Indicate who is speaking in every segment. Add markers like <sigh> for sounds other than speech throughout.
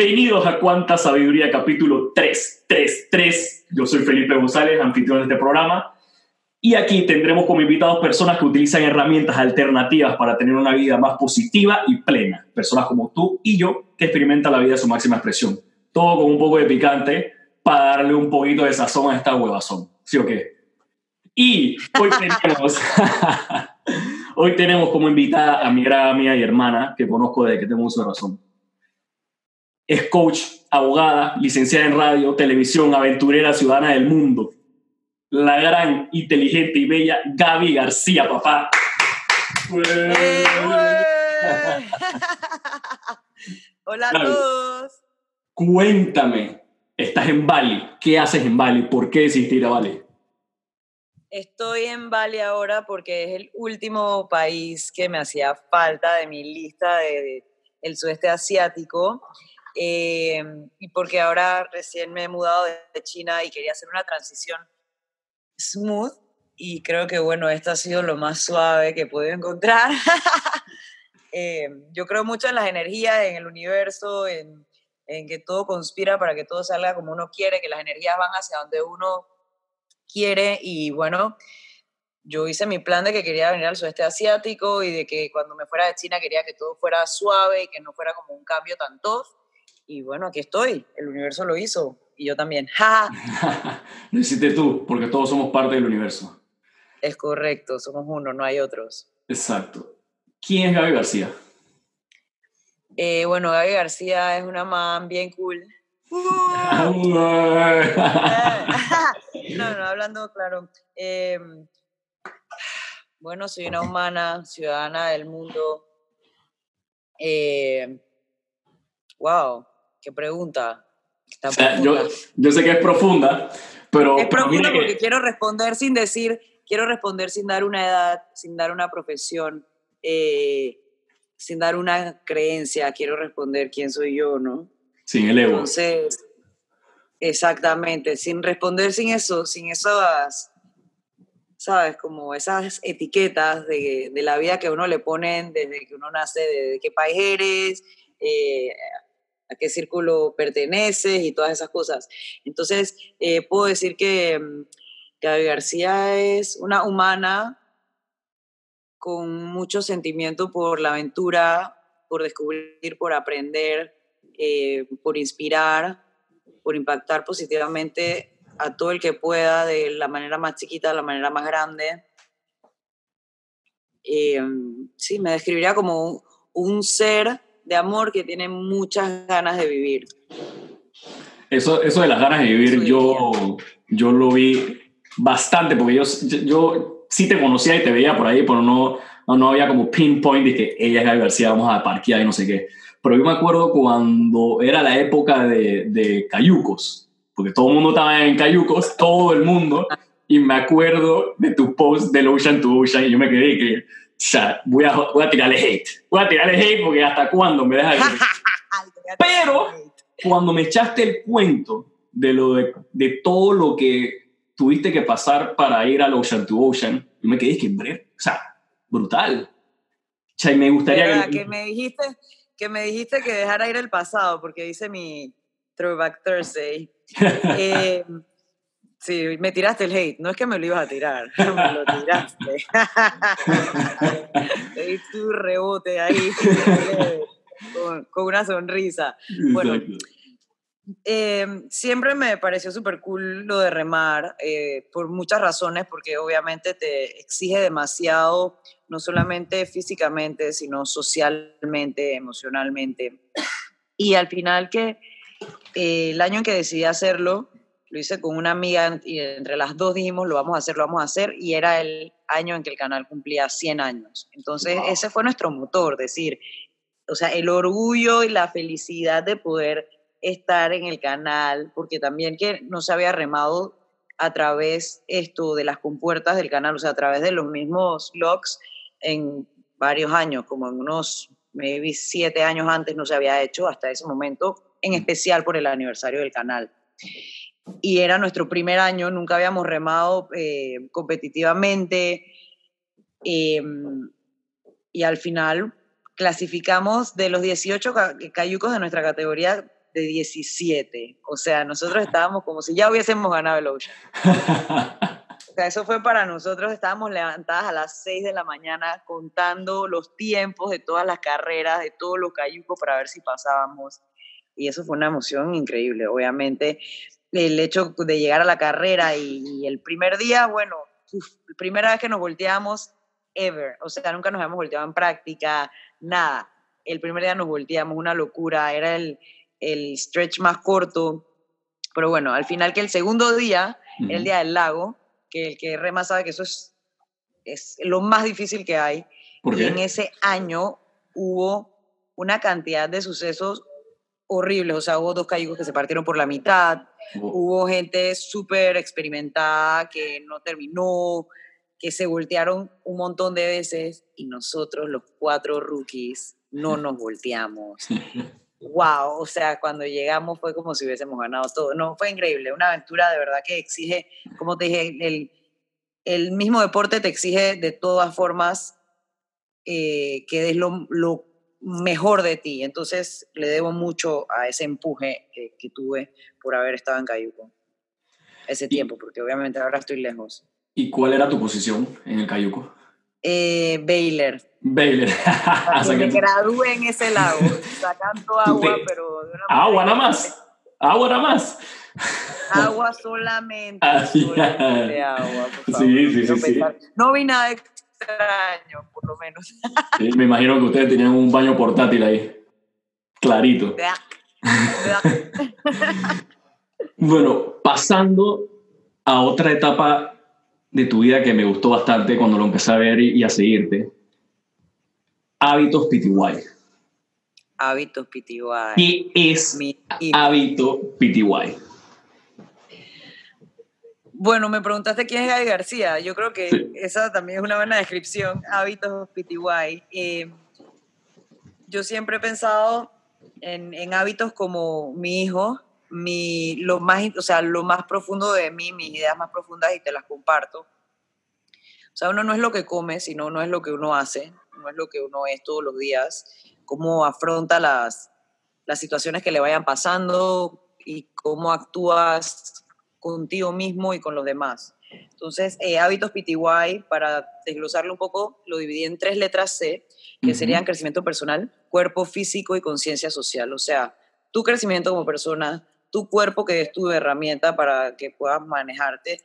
Speaker 1: Bienvenidos a Cuánta Sabiduría, capítulo 333. Yo soy Felipe González, anfitrión de este programa. Y aquí tendremos como invitados personas que utilizan herramientas alternativas para tener una vida más positiva y plena. Personas como tú y yo que experimentan la vida a su máxima expresión. Todo con un poco de picante para darle un poquito de sazón a esta huevazón. ¿Sí o qué? Y hoy <laughs> tenemos, <laughs> hoy tenemos como invitada a mi gran amiga y hermana que conozco desde que tengo uso de razón es coach, abogada, licenciada en radio, televisión, aventurera, ciudadana del mundo. La gran, inteligente y bella Gaby García, papá.
Speaker 2: Eh, <laughs> Hola a todos.
Speaker 1: Cuéntame, estás en Bali. ¿Qué haces en Bali? ¿Por qué decidiste ir a Bali?
Speaker 2: Estoy en Bali ahora porque es el último país que me hacía falta de mi lista del de, sudeste asiático. Eh, y porque ahora recién me he mudado de China y quería hacer una transición smooth y creo que bueno, esta ha sido lo más suave que puedo encontrar. <laughs> Eh, yo creo mucho en las energías, en el universo, en, en, que todo conspira para que todo salga como uno quiere, que las energías van hacia donde uno quiere y bueno, yo hice mi plan de que quería venir al sudeste asiático y de que cuando me fuera de China quería que todo fuera suave y que no fuera como un cambio tan tough y bueno, aquí estoy, el universo lo hizo y yo también. <laughs>
Speaker 1: lo hiciste tú, porque todos somos parte del universo.
Speaker 2: Es correcto, somos uno, no hay otros.
Speaker 1: Exacto. ¿Quién es Gaby García?
Speaker 2: Eh, bueno, Gaby García es una man bien cool. <laughs> no, no, hablando claro. Em, bueno, soy una humana, ciudadana del mundo. Eh, wow, qué pregunta.
Speaker 1: yo, yo, sé que es profunda, pero...
Speaker 2: Es profunda porque quiero responder sin decir, quiero responder sin dar una edad, sin dar una profesión, eh, sin dar una creencia, quiero responder quién soy yo, ¿no?
Speaker 1: Sin el ego.
Speaker 2: Entonces, exactamente, sin responder sin eso, sin esas, ¿sabes? Como esas etiquetas de, de la vida que uno le ponen desde que uno nace, de, qué país eres, eh, a qué círculo perteneces y todas esas cosas. Entonces, eh, puedo decir que mm, Gaby García es una humana con mucho sentimiento por la aventura, por descubrir, por aprender, eh, por inspirar, por impactar positivamente a todo el que pueda de la manera más chiquita a la manera más grande. Eh, sí, me describiría como un ser de amor que tiene muchas ganas de vivir.
Speaker 1: Eso, eso de las ganas de vivir, yo, yo lo vi bastante, porque yo, yo sí te conocía y te veía por ahí, pero no, no, había como pinpoint de que ella es Gaby García, vamos a parquear y no sé qué. Pero yo me acuerdo cuando era la época de, de Cayucos, porque todo el mundo estaba en Cayucos, todo el mundo, y me acuerdo de tu post del Ocean to Ocean, y yo me quedé que sea, voy a, voy a tirarle hate. Voy a tirarle hate porque hasta cuándo me deja <laughs> Pero cuando me echaste el cuento de, lo de, de, todo lo que tuviste que pasar para ir al Ocean to Ocean, yo me quedé que, o sea, brutal. O sea, y me gustaría
Speaker 2: que... que... me dijiste que me dijiste que dejara ir el pasado, porque dice mi Throwback Thursday. <laughs> eh, Sí, me tiraste el hate. No es que me lo ibas a tirar, <laughs> me lo tiraste. <laughs> Te tu rebote ahí <laughs> con, una sonrisa. Bueno, eh, siempre me pareció súper cool lo de remar, eh, por muchas razones, porque obviamente te exige demasiado, no solamente físicamente, sino socialmente, emocionalmente. Y al final que eh, el año en que decidí hacerlo, lo hice con una amiga y entre las dos dijimos, lo vamos a hacer, lo vamos a hacer, y era el año en que el canal cumplía 100 años. Entonces, ese fue nuestro motor, decir, o sea, el orgullo y la felicidad de poder estar en el canal, porque también que no se había remado a través esto de las compuertas del canal, o sea, a través de los mismos logs en varios años, como en unos, maybe siete años antes no se había hecho hasta ese momento, en especial por el aniversario del canal y era nuestro primer año, nunca habíamos remado eh, competitivamente em, y al final clasificamos de los 18 cayucos de nuestra categoría, de 17. O sea, nosotros estábamos como si ya hubiésemos ganado el Ocean. <laughs> O sea, eso fue para nosotros, estábamos levantadas a las 6 de la mañana contando los tiempos de todas las carreras, de todos los cayucos para ver si pasábamos. Y eso fue una emoción increíble, obviamente. El hecho de llegar a la carrera y, el primer día, bueno, la primera vez que nos volteamos, ever. O sea, nunca nos habíamos volteado en práctica, nada. El primer día nos volteamos, una locura, era el, el stretch más corto. Pero bueno, al final que el segundo día, el día del lago, que el que rema sabe que eso es, es lo más difícil que hay. y en ese año hubo una cantidad de sucesos horribles, o sea, hubo dos cayucos que se partieron por la mitad, hubo gente súper experimentada que no terminó, que se voltearon un montón de veces y nosotros los cuatro rookies no nos volteamos. <laughs> wow, o sea, cuando llegamos fue como si hubiésemos ganado todo. No, fue increíble, una aventura de verdad que exige, como te dije, el, el mismo deporte te exige de todas formas eh, que des lo, lo, mejor de ti. Entonces le debo mucho a ese empuje que, que tuve por haber estado en Cayuco ese tiempo, porque obviamente ahora estoy lejos.
Speaker 1: ¿Y cuál era tu posición en el Cayuco?
Speaker 2: Eh, Baylor.
Speaker 1: Baylor. <laughs>
Speaker 2: que me gradué en ese lago, <laughs> sacando agua, pero...
Speaker 1: agua nada más. Agua nada más.
Speaker 2: Agua solamente. solamente agua, por favor. Sí, sí, no sí, No vi nada extraño, por lo menos.
Speaker 1: me imagino que ustedes tenían un baño portátil ahí. Clarito. <laughs> bueno, pasando a otra etapa de tu vida que me gustó bastante cuando lo empecé a ver y, a seguirte. Hábitos PTY.
Speaker 2: Hábitos PTY.
Speaker 1: ¿Qué es Mi hábito PTY?
Speaker 2: Bueno, me preguntaste quién es Gaby García. Yo creo que esa también es una buena descripción. Hábitos PTY. Eh, yo siempre he pensado en, en hábitos como mi hijo, mi, lo, más, o sea, lo más profundo de mí, mis ideas más profundas y te las comparto. O sea, uno no es lo que come, sino no es lo que uno hace, no es lo que uno es todos los días, cómo afronta las, las situaciones que le vayan pasando y cómo actúas contigo mismo y con los demás. Entonces, eh, hábitos PTY, para desglosarlo un poco, lo dividí en tres letras C, que serían crecimiento personal, cuerpo físico y conciencia social. O sea, tu crecimiento como persona, tu cuerpo que es tu herramienta para que puedas manejarte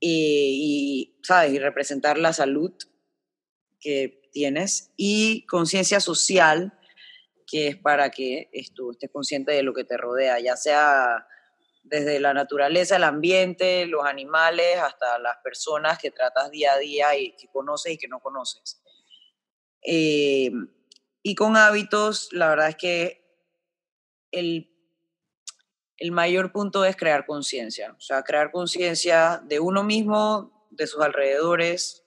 Speaker 2: y, ¿sabes? y representar la salud que tienes y conciencia social que es para que tú estés consciente de lo que te rodea, ya sea desde la naturaleza, el ambiente, los animales, hasta las personas que tratas día a día y que conoces y que no conoces. Eh, y con hábitos, la verdad es que el el mayor punto es crear conciencia, o sea, crear conciencia de uno mismo, de sus alrededores.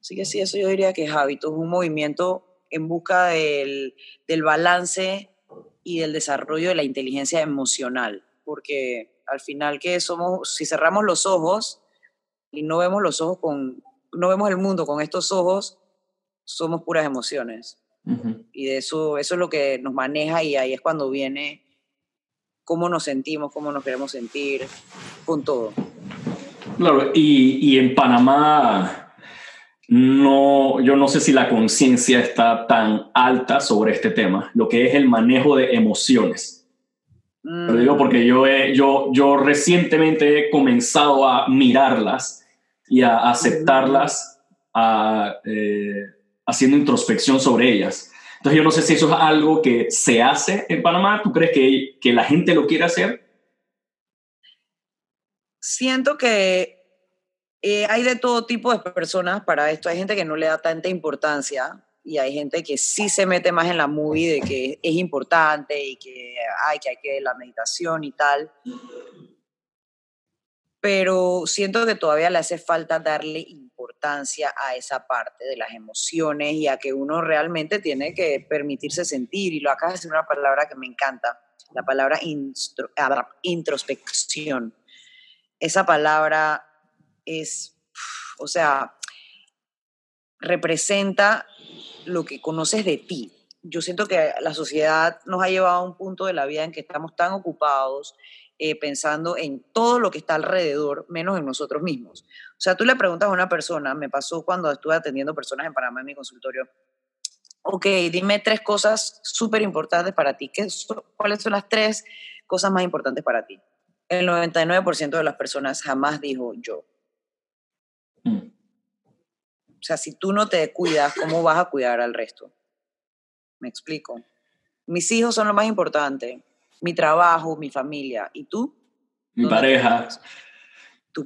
Speaker 2: Así que sí, eso yo diría que es hábito, es un movimiento en busca del, del balance y del desarrollo de la inteligencia emocional, porque al final que somos, si cerramos los ojos y no vemos los ojos con, no vemos el mundo con estos ojos, somos puras emociones. Y de eso, eso es lo que nos maneja y ahí es cuando viene cómo nos sentimos, cómo nos queremos sentir, con todo.
Speaker 1: Claro, y, y en Panamá, no, yo no sé si la conciencia está tan alta sobre este tema, lo que es el manejo de emociones. Lo digo mm. porque yo, he, yo, yo recientemente he comenzado a mirarlas y a aceptarlas, a, eh, haciendo introspección sobre ellas. Entonces yo no sé si eso es algo que se hace en Panamá. ¿Tú crees que, que la gente lo quiere hacer?
Speaker 2: Siento que eh, hay de todo tipo de personas para esto. Hay gente que no le da tanta importancia y hay gente que sí se mete más en la movie de que es importante y que hay que, hay que la meditación y tal. Pero siento que todavía le hace falta darle importancia a esa parte de las emociones y a que uno realmente tiene que permitirse sentir. Y lo acabas de decir una palabra que me encanta, la palabra introspección. Esa palabra es, o sea, representa lo que conoces de ti, yo siento que la sociedad nos ha llevado a un punto de la vida en que estamos tan ocupados eh, pensando en todo lo que está alrededor, menos en nosotros mismos. O sea, tú le preguntas a una persona, me pasó cuando estuve atendiendo personas en Panamá en mi consultorio, ok, dime tres cosas súper importantes para ti. ¿Qué, ¿Cuáles son las tres cosas más importantes para ti? El 99% de las personas jamás dijo yo. Mm. O sea, si tú no te cuidas, ¿cómo vas a cuidar al resto? Me explico. Mis hijos son lo más importante mi trabajo, mi familia. ¿Y tú?
Speaker 1: Mi pareja.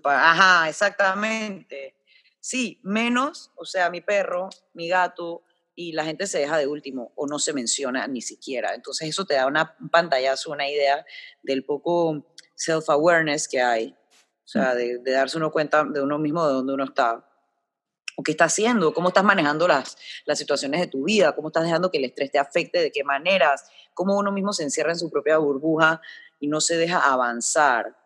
Speaker 2: Ajá, exactamente. Sí, menos, o sea, mi perro, mi gato, y la gente se deja de último o no se menciona ni siquiera. Entonces eso te da una, un pantallazo, una idea del poco self-awareness que hay, o sea, de, de, darse uno cuenta de uno mismo, de dónde uno está, o qué está haciendo, cómo estás manejando las, las situaciones de tu vida, cómo estás dejando que el estrés te afecte, de qué maneras, cómo uno mismo se encierra en su propia burbuja y no se deja avanzar.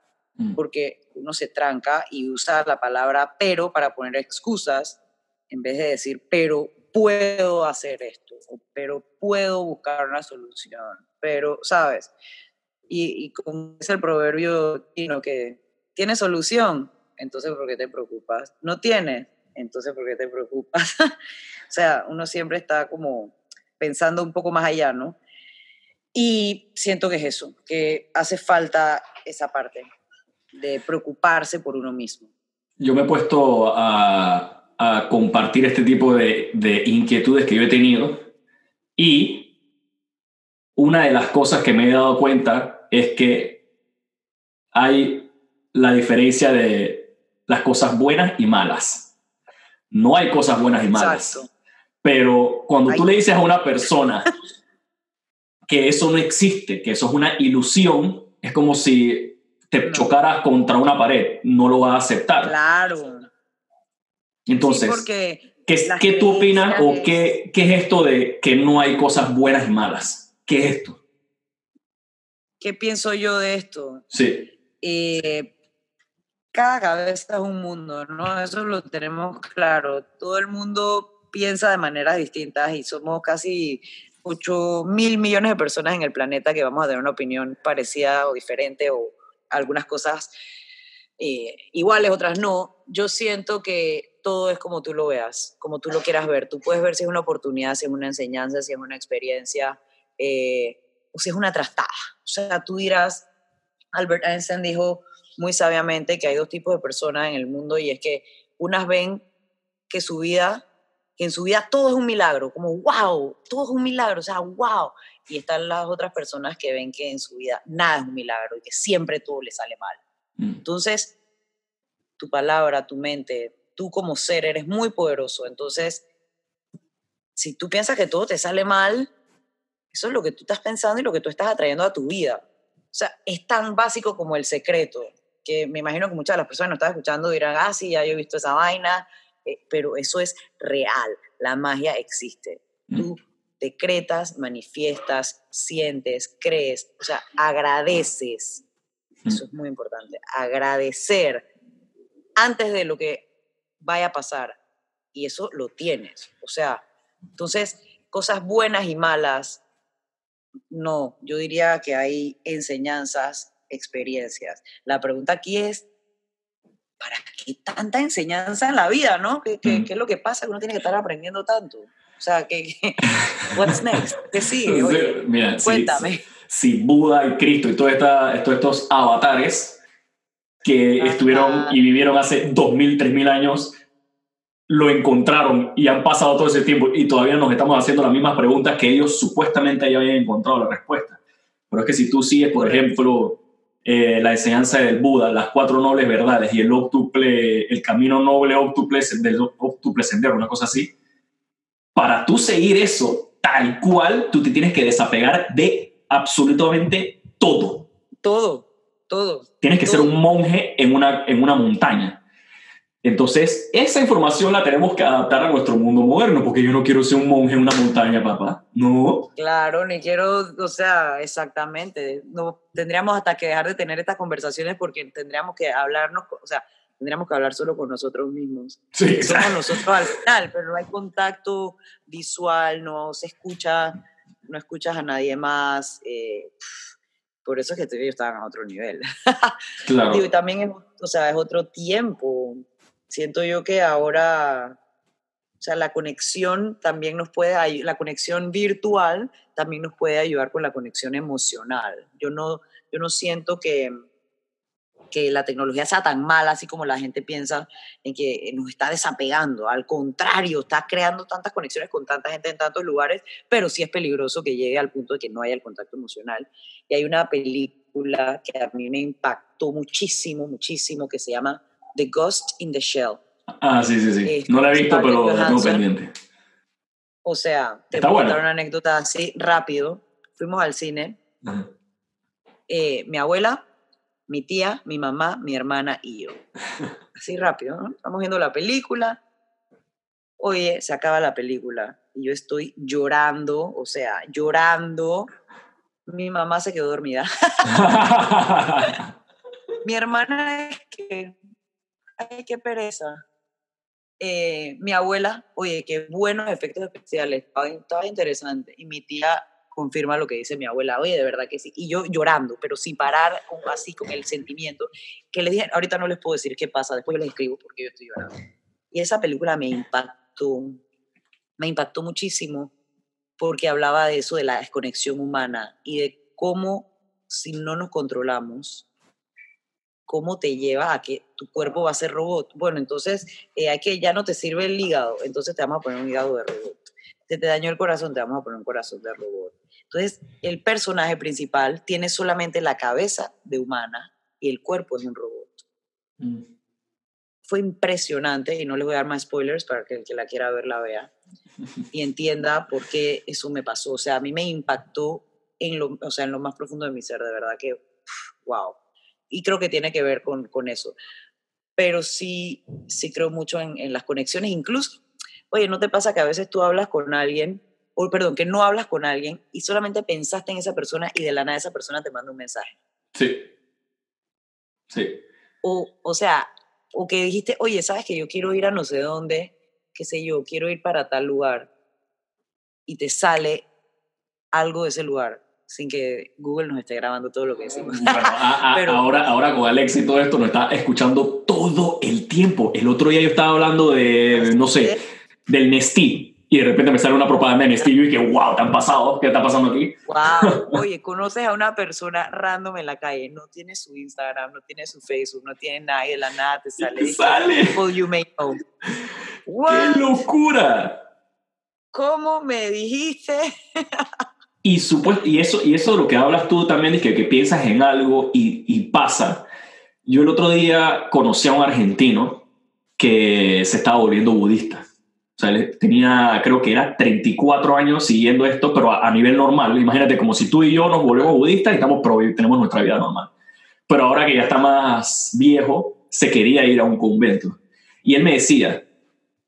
Speaker 2: Porque uno se tranca y usa la palabra pero para poner excusas en vez de decir pero puedo hacer esto, o pero puedo buscar una solución, pero, ¿sabes? Y, y como es el proverbio chino que tiene solución, entonces ¿por qué te preocupas? No tiene, entonces ¿por qué te preocupas? <laughs> o sea, uno siempre está como pensando un poco más allá, ¿no? Y siento que es eso, que hace falta esa parte de preocuparse por uno mismo.
Speaker 1: Yo me he puesto a, a compartir este tipo de, de, inquietudes que yo he tenido y una de las cosas que me he dado cuenta es que hay la diferencia de las cosas buenas y malas. No hay cosas buenas y malas. Pero cuando tú le dices a una persona que eso no existe, que eso es una ilusión, es como si te chocaras contra una pared, no lo vas a aceptar.
Speaker 2: Claro.
Speaker 1: Entonces, ¿qué, ¿qué tú opinas o qué, qué es esto de que no hay cosas buenas y malas? ¿Qué es esto?
Speaker 2: ¿Qué pienso yo de esto?
Speaker 1: Sí.
Speaker 2: Eh, cada cabeza es un mundo, ¿no? Eso lo tenemos claro. Todo el mundo piensa de maneras distintas y somos casi 8 mil millones de personas en el planeta que vamos a tener una opinión parecida o diferente o algunas cosas eh, iguales, otras no. Yo siento que todo es como tú lo veas, como tú lo quieras ver. Tú puedes ver si es una oportunidad, si es una enseñanza, si es una experiencia eh, o si es una trastada. O sea, tú dirás, Albert Einstein dijo muy sabiamente que hay dos tipos de personas en el mundo y es que unas ven que su vida que en su vida todo es un milagro, como wow, todo es un milagro, o sea, wow. Y están las otras personas que ven que en su vida nada es un milagro y que siempre todo le sale mal. Mm. Entonces, tu palabra, tu mente, tú como ser eres muy poderoso. Entonces, si tú piensas que todo te sale mal, eso es lo que tú estás pensando y lo que tú estás atrayendo a tu vida. O sea, es tan básico como el secreto, que me imagino que muchas de las personas que nos están escuchando dirán, ah, sí, ya yo he visto esa vaina, eh, pero eso es real, la magia existe. Mm. Tú decretas, manifiestas, sientes, crees, o sea, agradeces. Mm. Eso es muy importante, agradecer antes de lo que vaya a pasar. Y eso lo tienes. O sea, entonces, cosas buenas y malas, no, yo diría que hay enseñanzas, experiencias. La pregunta aquí es, ¿para qué tanta enseñanza en la vida, no? ¿Qué, qué, es lo que pasa que uno tiene que estar aprendiendo tanto? O sea, ¿qué, what's next? ¿Qué sigue? <laughs> Mira, cuéntame.
Speaker 1: Si, Buda y Cristo y todos estos avatares que estuvieron y vivieron hace 2.000, 3.000 años, lo encontraron y han pasado todo ese tiempo y todavía nos estamos haciendo las mismas preguntas que ellos supuestamente ya habían encontrado la respuesta. Pero es que si tú sigues, por ejemplo, eh, la enseñanza del Buda, las cuatro nobles verdades y el octuple, el camino noble octuple, del octuple sendero, una cosa así. Para tú seguir eso tal cual, tú te tienes que desapegar de absolutamente todo.
Speaker 2: Todo, todo.
Speaker 1: Tienes que ser un monje en una, en una montaña. Entonces, esa información la tenemos que adaptar a nuestro mundo moderno, porque yo no quiero ser un monje en una montaña, papá. No.
Speaker 2: Claro, ni quiero, o sea, exactamente. No, tendríamos hasta que dejar de tener estas conversaciones porque tendríamos que hablarnos, o sea, tendríamos que hablar solo con nosotros mismos.
Speaker 1: Sí,
Speaker 2: Somos nosotros al final, pero no hay contacto visual, no se escucha no escuchas a nadie más. Eh, por eso es que ellos estaban a otro nivel. <laughs> Claro. y también es, o sea, es otro tiempo. Siento yo que ahora, o sea, la conexión también nos puede, la conexión virtual también nos puede ayudar con la conexión emocional. Yo no, yo no siento que, que la tecnología sea tan mala, así como la gente piensa en que nos está desapegando. Al contrario, está creando tantas conexiones con tanta gente en tantos lugares, pero sí es peligroso que llegue al punto de que no haya el contacto emocional. Y hay una película que a mí me impactó muchísimo, muchísimo, que se llama The Ghost in the Shell.
Speaker 1: Ah, sí, sí, sí. no la he visto, pero tengo pendiente.
Speaker 2: O sea, te voy a contar una anécdota así rápido. Fuimos al cine. Eh, mi abuela mi tía, mi mamá, mi hermana y yo. <laughs> Así rápido, ¿no? Estamos viendo la película. Oye, se acaba la película y yo estoy llorando, o sea, llorando. Mi mamá se quedó dormida. <laughs> mi hermana es que, ay, qué pereza. Eh, mi abuela, oye, qué buenos efectos especiales, estaba interesante. Y mi tía, confirma lo que dice mi abuela, oye, de verdad que sí. Y yo llorando, pero sin parar, así con el sentimiento, que le dije, ahorita no les puedo decir qué pasa, después yo les escribo porque yo estoy llorando. Y esa película me impactó, me impactó muchísimo porque hablaba de eso, de la desconexión humana y de cómo si no nos controlamos, cómo te lleva a que tu cuerpo va a ser robot. Bueno, entonces eh, hay que ya no te sirve el hígado, entonces te vamos a poner un hígado de robot. Se te dañó el corazón, te vamos a poner un corazón de robot. Entonces, el personaje principal tiene solamente la cabeza de humana y el cuerpo de un robot. Mm. Fue impresionante y no le voy a dar más spoilers para que el que la quiera ver la vea <laughs> y entienda por qué eso me pasó. O sea, a mí me impactó en lo, o sea, en lo más profundo de mi ser, de verdad que, wow. Y creo que tiene que ver con, con eso. Pero sí, sí creo mucho en, en las conexiones, incluso, oye, ¿no te pasa que a veces tú hablas con alguien o perdón, que no hablas con alguien y solamente pensaste en esa persona y de la nada esa persona te manda un mensaje.
Speaker 1: Sí. Sí.
Speaker 2: O, o sea, o que dijiste, oye, sabes que yo quiero ir a no sé dónde, qué sé yo, quiero ir para tal lugar y te sale algo de ese lugar sin que Google nos esté grabando todo lo que decimos. <laughs>
Speaker 1: Pero, ahora, ahora con Alex y todo esto nos está escuchando todo el tiempo. El otro día yo estaba hablando de, no sé, del Nestí y de repente me sale una propaganda en estilo y que, wow, ¿te han pasado? ¿Qué está pasando aquí?
Speaker 2: Wow, <laughs> oye, conoces a una persona random en la calle, no tiene su Instagram, no tiene su Facebook, no tiene nada y de la nada te sale.
Speaker 1: ¿Te sale?
Speaker 2: People you may know.
Speaker 1: ¡Qué locura!
Speaker 2: ¿Cómo me dijiste? <laughs>
Speaker 1: y, y, eso, y eso de lo que hablas tú también, es que, que piensas en algo y, pasa. Yo el otro día conocí a un argentino que se estaba volviendo budista o sea, tenía, creo que era 34 años siguiendo esto, pero a, nivel normal. Imagínate, como si tú y yo nos volvemos budistas y estamos tenemos nuestra vida normal. Pero ahora que ya está más viejo, se quería ir a un convento. Y él me decía,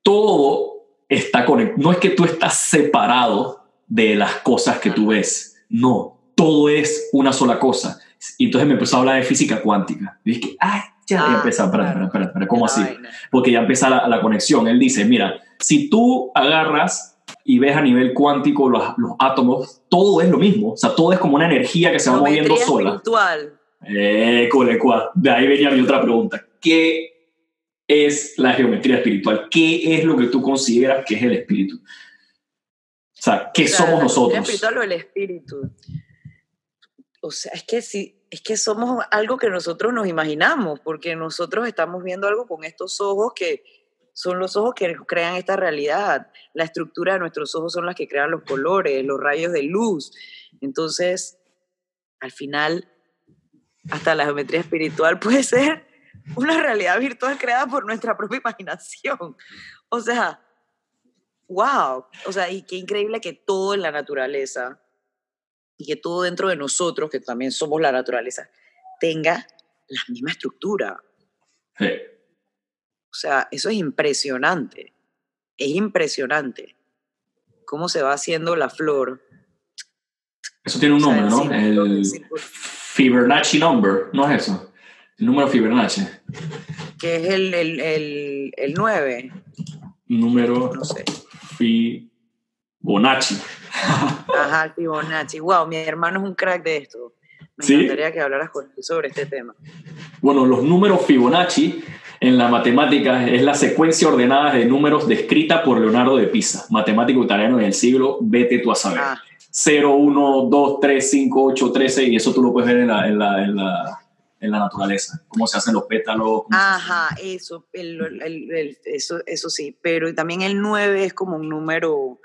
Speaker 1: todo está conectado. No es que tú estás separado de las cosas que tú ves. No, todo es una sola cosa. Y entonces me empezó a hablar de física cuántica. Y dije, ah, ya, ah, empieza, espera, espera, espera, ¿cómo así? Porque ya empieza la, la conexión. Él dice, mira, si tú agarras y ves a nivel cuántico los, los, átomos, todo es lo mismo. O sea, todo es como una energía que se va moviendo sola.
Speaker 2: Espiritual.
Speaker 1: Eh, de ahí venía mi otra pregunta. ¿Qué es la geometría espiritual? ¿Qué es lo que tú consideras que es el espíritu? O sea, ¿qué somos nosotros? ¿El
Speaker 2: espiritual o el espíritu? O sea, es que sí, es que somos algo que nosotros nos imaginamos, porque nosotros estamos viendo algo con estos ojos que, son los ojos que crean esta realidad. La estructura de nuestros ojos son las que crean los colores, los rayos de luz. Entonces, al final, hasta la geometría espiritual <laughs> puede ser una realidad virtual creada por nuestra propia imaginación. O sea, wow. O sea, y qué increíble que todo en la naturaleza y que todo dentro de nosotros, que también somos la naturaleza, tenga la misma estructura. Sí. O sea, eso es impresionante. Es impresionante cómo se va haciendo la flor.
Speaker 1: Eso tiene un nombre, ¿no? El Fibonacci number, ¿no es eso? El número Fibonacci.
Speaker 2: Que es el, el, el, el 9.
Speaker 1: Número no sé. Fibonacci.
Speaker 2: Ajá, Fibonacci. Wow, mi hermano es un crack de esto. Me encantaría que hablaras con él sobre este tema.
Speaker 1: Bueno, los números Fibonacci en la matemática es la secuencia ordenada de números descrita por Leonardo de Pisa, matemático italiano del siglo, vete tú a saber. 0, 1, 2, 3, 5, 8, 13, y eso tú lo puedes ver en la, en la, en la, en la naturaleza, cómo se hacen los pétalos.
Speaker 2: Ajá, eso, el, el, eso, eso sí, pero también el 9 es como un número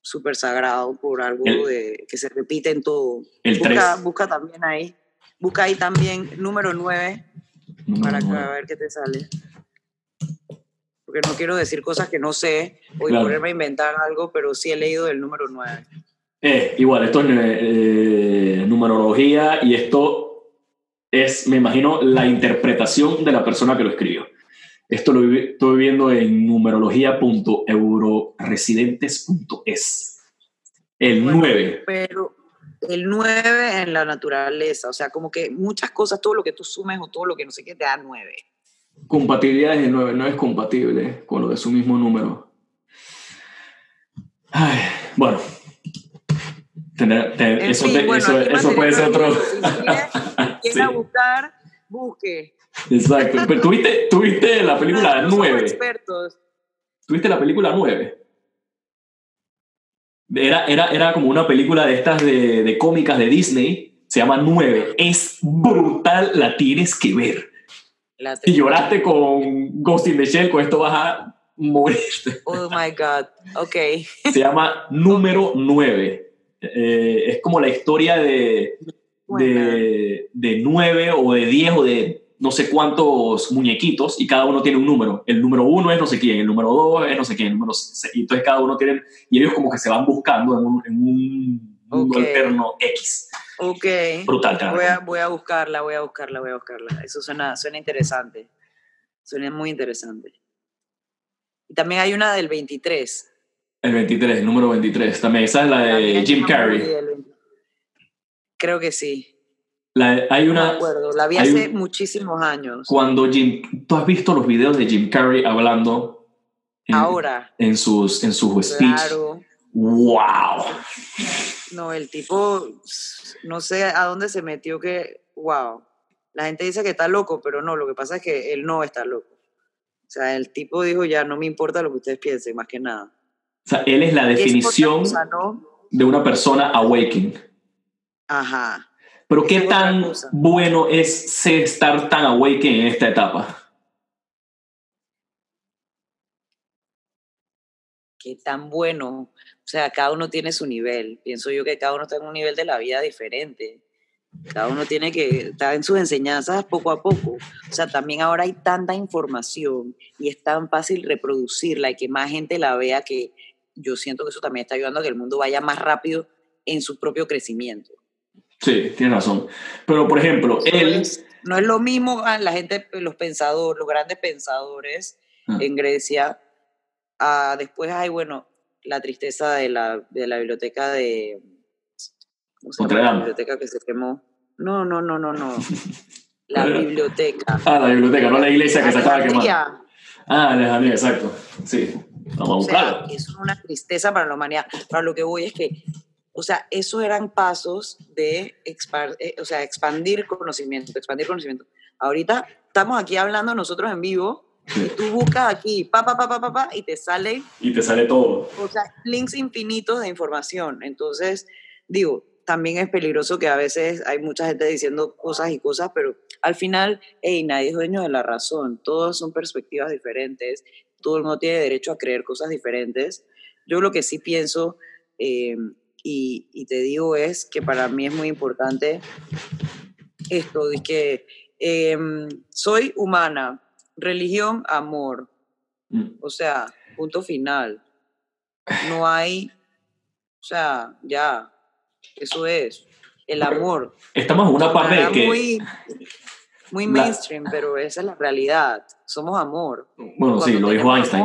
Speaker 2: súper sagrado por algo de, que se repite en todo.
Speaker 1: El
Speaker 2: busca, busca también ahí, busca ahí también número 9 para ver qué te sale. Porque no quiero decir cosas que no sé o ponerme a inventar algo, pero sí he leído el número 9.
Speaker 1: Eh, igual, esto es eh, numerología y esto es, me imagino, la interpretación de la persona que lo escribió. Esto lo estoy viendo en numerología.euroresidentes.es. El 9.
Speaker 2: Pero el 9 en la naturaleza, o sea, como que muchas cosas, todo lo que tú sumes o todo lo que no sé qué te da 9.
Speaker 1: Compatibilidad es el 9, no es compatible con lo de su mismo número. Ay, bueno, eso, eso, puede ser otro. <laughs>
Speaker 2: quiera buscar, busque.
Speaker 1: Exacto. Pero tuviste, tuviste la película 9. Expertos. ¿Tuviste la película 9? Era, era, era como una película de estas de, de cómicas de Disney. Se llama 9. Es brutal, la tienes que ver. Si lloraste con Ghost in the Shell, con esto vas a morirte.
Speaker 2: Oh my God. Ok.
Speaker 1: Se llama Número 9. Eh, es como la historia de, de, de, nueve o de diez o de no sé cuántos muñequitos y cada uno tiene un número. El número uno es no sé quién, el número dos es no sé quién, el número seis. Y entonces cada uno tiene, y ellos como que se van buscando en un, en un mundo alterno X.
Speaker 2: Ok.
Speaker 1: Brutal.
Speaker 2: Voy a, voy a buscarla, voy a buscarla, voy a buscarla. Eso suena, suena interesante. Suena muy interesante. Y también hay una del 23.
Speaker 1: El 23, el número 23. También, esa es la de Jim Carrey.
Speaker 2: Creo que sí.
Speaker 1: La, hay una.
Speaker 2: No me acuerdo, la vi hace muchísimos años.
Speaker 1: Cuando Jim. ¿Tú has visto los videos de Jim Carrey hablando?
Speaker 2: Ahora.
Speaker 1: En sus, en sus speech. Claro. ¡Wow!
Speaker 2: No, el tipo. No sé a dónde se metió que. ¡Wow! La gente dice que está loco, pero no, lo que pasa es que él no está loco. O sea, el tipo dijo ya, no me importa lo que ustedes piensen, más que nada.
Speaker 1: O sea, él es la definición de una persona awakening.
Speaker 2: Ajá.
Speaker 1: Pero ¿qué tan bueno es estar tan awakening en esta etapa?
Speaker 2: Qué tan bueno. O sea, cada uno tiene su nivel. Pienso yo que cada uno está en un nivel de la vida diferente. Cada uno tiene que estar en sus enseñanzas poco a poco. O sea, también ahora hay tanta información y es tan fácil reproducirla y que más gente la vea que yo siento que eso también está ayudando a que el mundo vaya más rápido en su propio crecimiento.
Speaker 1: Sí, tiene razón. Pero, por ejemplo, él...
Speaker 2: no es lo mismo a la gente, los pensadores, los grandes pensadores ah. en Grecia, a después hay, bueno, la tristeza de la, de la biblioteca de... ¿Cómo se llama? La biblioteca que se quemó. No, no, no, no, no. <laughs> La biblioteca.
Speaker 1: Ah, la biblioteca, no la iglesia que se acaba de quemar. Ah, Alejandría, exacto. Sí. Vamos a
Speaker 2: es una tristeza para la humanidad. Para lo que voy es que, o sea, esos eran pasos de eh, o sea, expandir conocimiento, expandir conocimiento. Ahorita estamos aquí hablando nosotros en vivo y tú buscas aquí, pa, pa, pa, pa, pa, pa, y te sale...
Speaker 1: Y te sale todo.
Speaker 2: O sea, links infinitos de información. Entonces, digo, también es peligroso que a veces hay mucha gente diciendo cosas y cosas, pero al final, hey, nadie es dueño de la razón. Todos son perspectivas diferentes todo el mundo tiene derecho a creer cosas diferentes. Yo lo que sí pienso eh, y, te digo es que para mí es muy importante esto, de que em, soy humana, religión, amor. Mm. O sea, punto final. No hay, o sea, ya, eso es, el amor.
Speaker 1: Estamos en una parte de que...
Speaker 2: Muy, muy mainstream, pero esa es la realidad. Somos amor.
Speaker 1: Bueno, sí, lo dijo Einstein.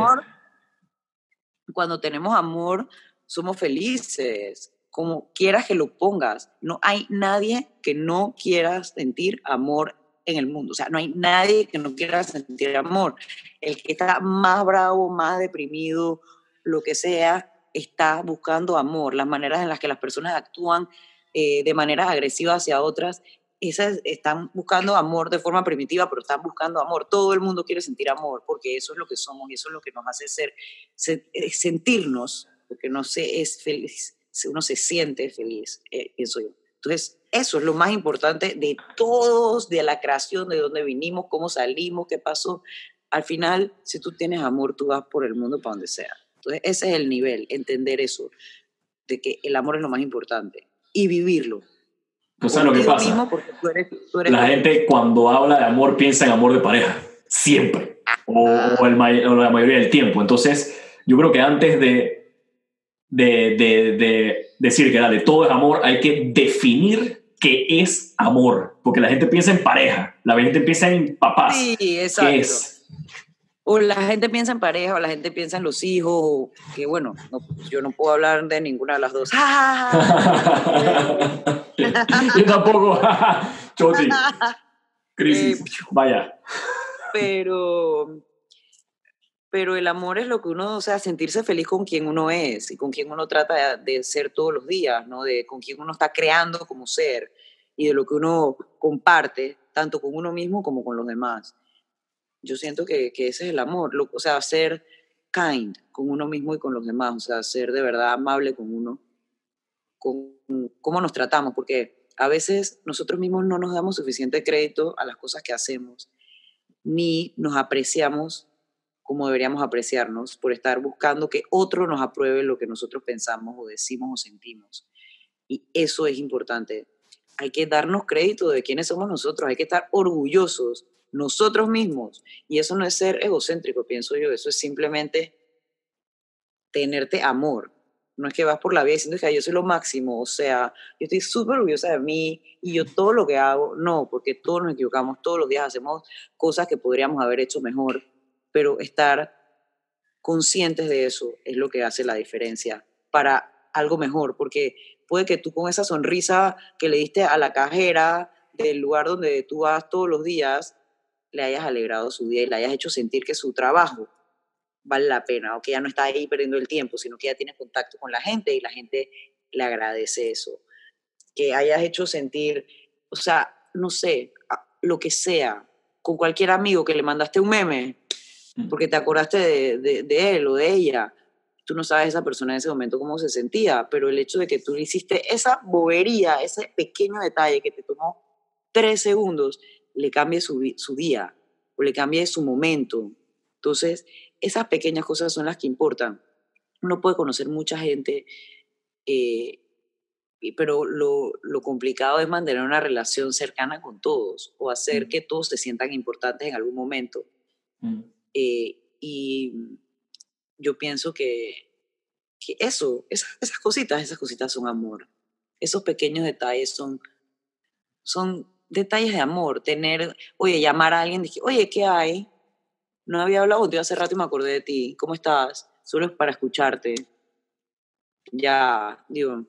Speaker 2: cuando tenemos amor, somos felices, como quieras que lo pongas. No hay nadie que no quiera sentir amor en el mundo. O sea, no hay nadie que no quiera sentir amor. El que está más bravo, más deprimido, lo que sea, está buscando amor, las maneras en las que las personas actúan eh, de manera agresiva hacia otras, esas están buscando amor de forma primitiva, pero están buscando amor. Todo el mundo quiere sentir amor, porque eso es lo que somos y eso es lo que nos hace ser, eh, sentirnos, porque no se es feliz, uno se siente feliz, eh, pienso yo. Entonces, eso es lo más importante de todos, de la creación, de dónde vinimos, cómo salimos, qué pasó. Al final, si tú tienes amor, tú vas por el mundo para donde sea. Entonces, ese es el nivel, entender eso, de que el amor es lo más importante y vivirlo.
Speaker 1: O sea, lo que pasa, la gente cuando habla de amor piensa en amor de pareja, siempre, o, ah. o, la mayoría del tiempo. Entonces, yo creo que antes de, de, de, de decir que de todo es amor, hay que definir qué es amor, porque la gente piensa en pareja, la gente piensa en papás.
Speaker 2: Sí, exacto. ¿Qué es? O la gente piensa en pareja, o la gente piensa en los hijos, que bueno, yo no puedo hablar de ninguna de las dos. <laughs> <laughs>
Speaker 1: yo tampoco. <laughs> Choti. Crisis. Eh, Vaya.
Speaker 2: Pero, pero el amor es lo que uno, o sea, sentirse feliz con quien uno es y con quien uno trata de ser todos los días, ¿no? De con quien uno está creando como ser y de lo que uno comparte, tanto con uno mismo como con los demás. Yo siento que, que ese es el amor, o sea, ser kind con uno mismo y con los demás, o sea, ser de verdad amable con uno, con cómo nos tratamos, porque a veces nosotros mismos no nos damos suficiente crédito a las cosas que hacemos, ni nos apreciamos como deberíamos apreciarnos por estar buscando que otro nos apruebe lo que nosotros pensamos o decimos o sentimos. Y eso es importante. Hay que darnos crédito de quiénes somos nosotros, hay que estar orgullosos nosotros mismos. Y eso no es ser egocéntrico, pienso yo, eso es simplemente tenerte amor. No es que vas por la vida diciendo que yo soy lo máximo, o sea, yo estoy súper orgullosa de mí y yo todo lo que hago, no, porque todos nos equivocamos, todos los días hacemos cosas que podríamos haber hecho mejor, pero estar conscientes de eso es lo que hace la diferencia para algo mejor, porque puede que tú con esa sonrisa que le diste a la cajera del lugar donde tú vas todos los días, le hayas alegrado su día y le hayas hecho sentir que su trabajo vale la pena o que ya no está ahí perdiendo el tiempo, sino que ya tiene contacto con la gente y la gente le agradece eso. Que hayas hecho sentir, o sea, no sé, lo que sea, con cualquier amigo que le mandaste un meme porque te acordaste de, de, él o de ella. Tú no sabes esa persona en ese momento cómo se sentía, pero el hecho de que tú hiciste esa bobería, ese pequeño detalle que te tomó tres segundos, le cambie su, su día o le cambie su momento. Entonces, esas pequeñas cosas son las que importan. Uno puede conocer mucha gente, eh, pero lo, lo, complicado es mantener una relación cercana con todos o hacer mm. que todos se sientan importantes en algún momento. Mm. Eh, y yo pienso que, que eso, esas, cositas, esas cositas son amor. Esos pequeños detalles son, son detalles de amor. Tener, oye, llamar a alguien, dije, oye, ¿qué hay? No había hablado contigo hace rato y me acordé de ti. ¿Cómo estás? Solo es para escucharte. Ya, digo,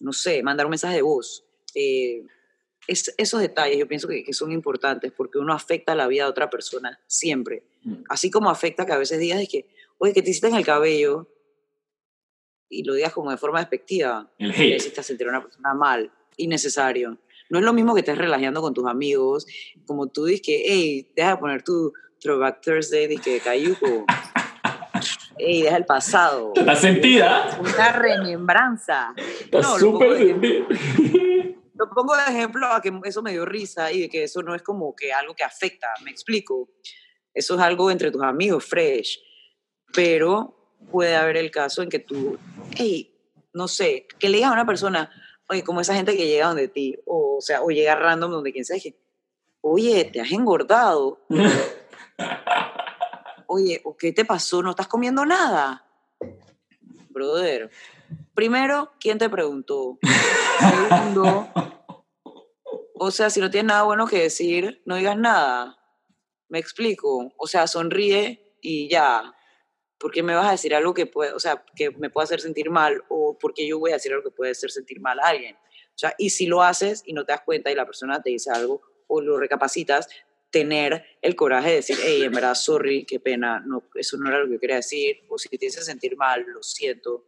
Speaker 2: no sé, mandar un mensaje de voz. Eh, es, esos detalles yo pienso que, que, son importantes porque uno afecta la vida de otra persona siempre. Mm. Así como afecta que a veces digas de que, oye, que te hiciste en el cabello y lo digas como de forma despectiva.
Speaker 1: El hate.
Speaker 2: hiciste sentir a una persona mal, innecesario. No es lo mismo que estés relajando con tus amigos, como tú dices que, hey, deja de poner tu Throwback Thursday, de que Cayuco. <laughs> Ey, deja el pasado.
Speaker 1: ¿Estás sentida?
Speaker 2: Una remembranza.
Speaker 1: Estás súper sentida. <laughs>
Speaker 2: Lo pongo de ejemplo a que eso me dio risa y de que eso no es como que algo que afecta, me explico. Eso es algo entre tus amigos, fresh. Pero puede haber el caso en que tú, hey, no sé, que le digas a una persona, oye, como esa gente que llega donde ti, o, o sea, o llega random donde quien sea, que, oye, te has engordado. <laughs> oye, ¿qué te pasó? ¿No estás comiendo nada? Brother, primero, ¿quién te preguntó? Segundo, o sea, si no tienes nada bueno que decir, no digas nada. Me explico. O sea, sonríe y ya porque me vas a decir algo que puede, o sea, que me puede hacer sentir mal o porque yo voy a decir algo que puede hacer sentir mal a alguien. O sea, y si lo haces y no te das cuenta y la persona te dice algo o lo recapacitas, tener el coraje de decir, hey, en verdad, sorry, qué pena, no, eso no era lo que quería decir, o si te hice sentir mal, lo siento.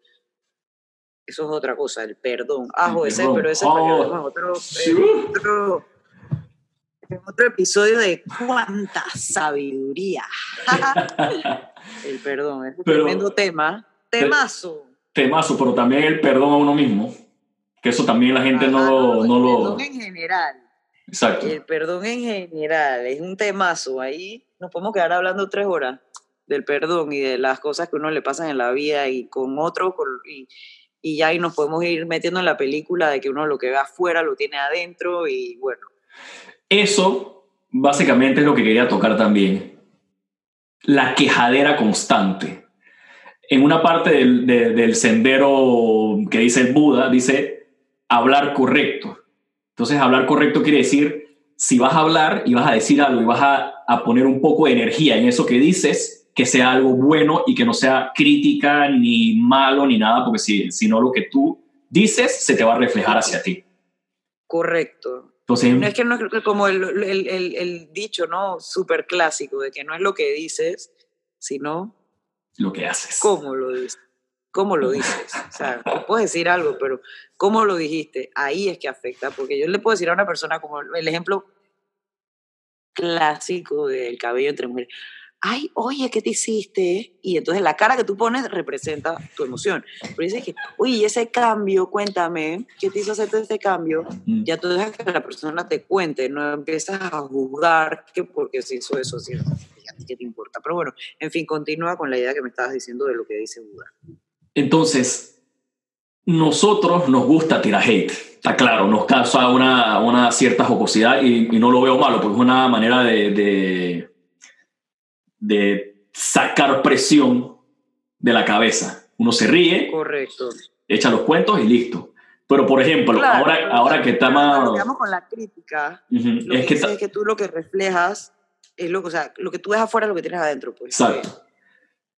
Speaker 2: Eso es otra cosa, el perdón. Ah, ese, pero ese oh, otro, otro, otro episodio de cuánta sabiduría. <laughs> el perdón, es un tremendo tema. Temazo.
Speaker 1: Temazo, pero también el perdón a uno mismo. Que eso también la gente no, no, lo...
Speaker 2: El perdón en general.
Speaker 1: Exacto.
Speaker 2: El perdón en general es un temazo. Ahí nos podemos quedar hablando tres horas del perdón y de las cosas que uno le pasan en la vida y con otro, y, y ya ahí nos podemos ir metiendo en la película de que uno lo que ve afuera lo tiene adentro y bueno.
Speaker 1: Eso básicamente es lo que quería tocar también. La quejadera constante. En una parte del, del sendero que dice el Buda, dice hablar correcto. Entonces, hablar correcto quiere decir, si vas a hablar y vas a decir algo y vas a, a poner un poco de energía en eso que dices, que sea algo bueno y que no sea crítica ni malo ni nada, porque si, si no lo que tú dices se te va a reflejar hacia ti.
Speaker 2: Correcto. Entonces, no es que no es como el, el, el, el dicho, ¿no? Súper clásico, de que no es lo que dices, sino...
Speaker 1: Lo que haces.
Speaker 2: ¿Cómo lo dices? ¿Cómo lo dices? O sea, puedes decir algo, pero ¿cómo lo dijiste? Ahí es que afecta, porque yo le puedo decir a una persona, como el ejemplo clásico del cabello entre mujeres, ay, oye, ¿qué te hiciste? Y entonces la cara que tú pones representa tu emoción. Pero dices que, oye, ese cambio, cuéntame, ¿qué te hizo hacerte ese cambio? Mm. Ya tú dejas que la persona te cuente, no empiezas a juzgar que porque se hizo eso, ¿sí? ¿qué te importa? Pero bueno, en fin, continúa con la idea que me estabas diciendo de lo que dice Buda.
Speaker 1: Entonces, nosotros nos gusta tirar hate, está claro, nos causa una, una cierta jocosidad y, no lo veo malo, porque es una manera de de sacar presión de la cabeza. Uno se ríe,
Speaker 2: correcto,
Speaker 1: echa los cuentos y listo. Pero, por ejemplo, ahora, ahora que está más...
Speaker 2: Con la crítica, es, que, que tú lo que reflejas es lo, o sea, lo que tú ves afuera es lo que tienes adentro. Pues.
Speaker 1: Exacto.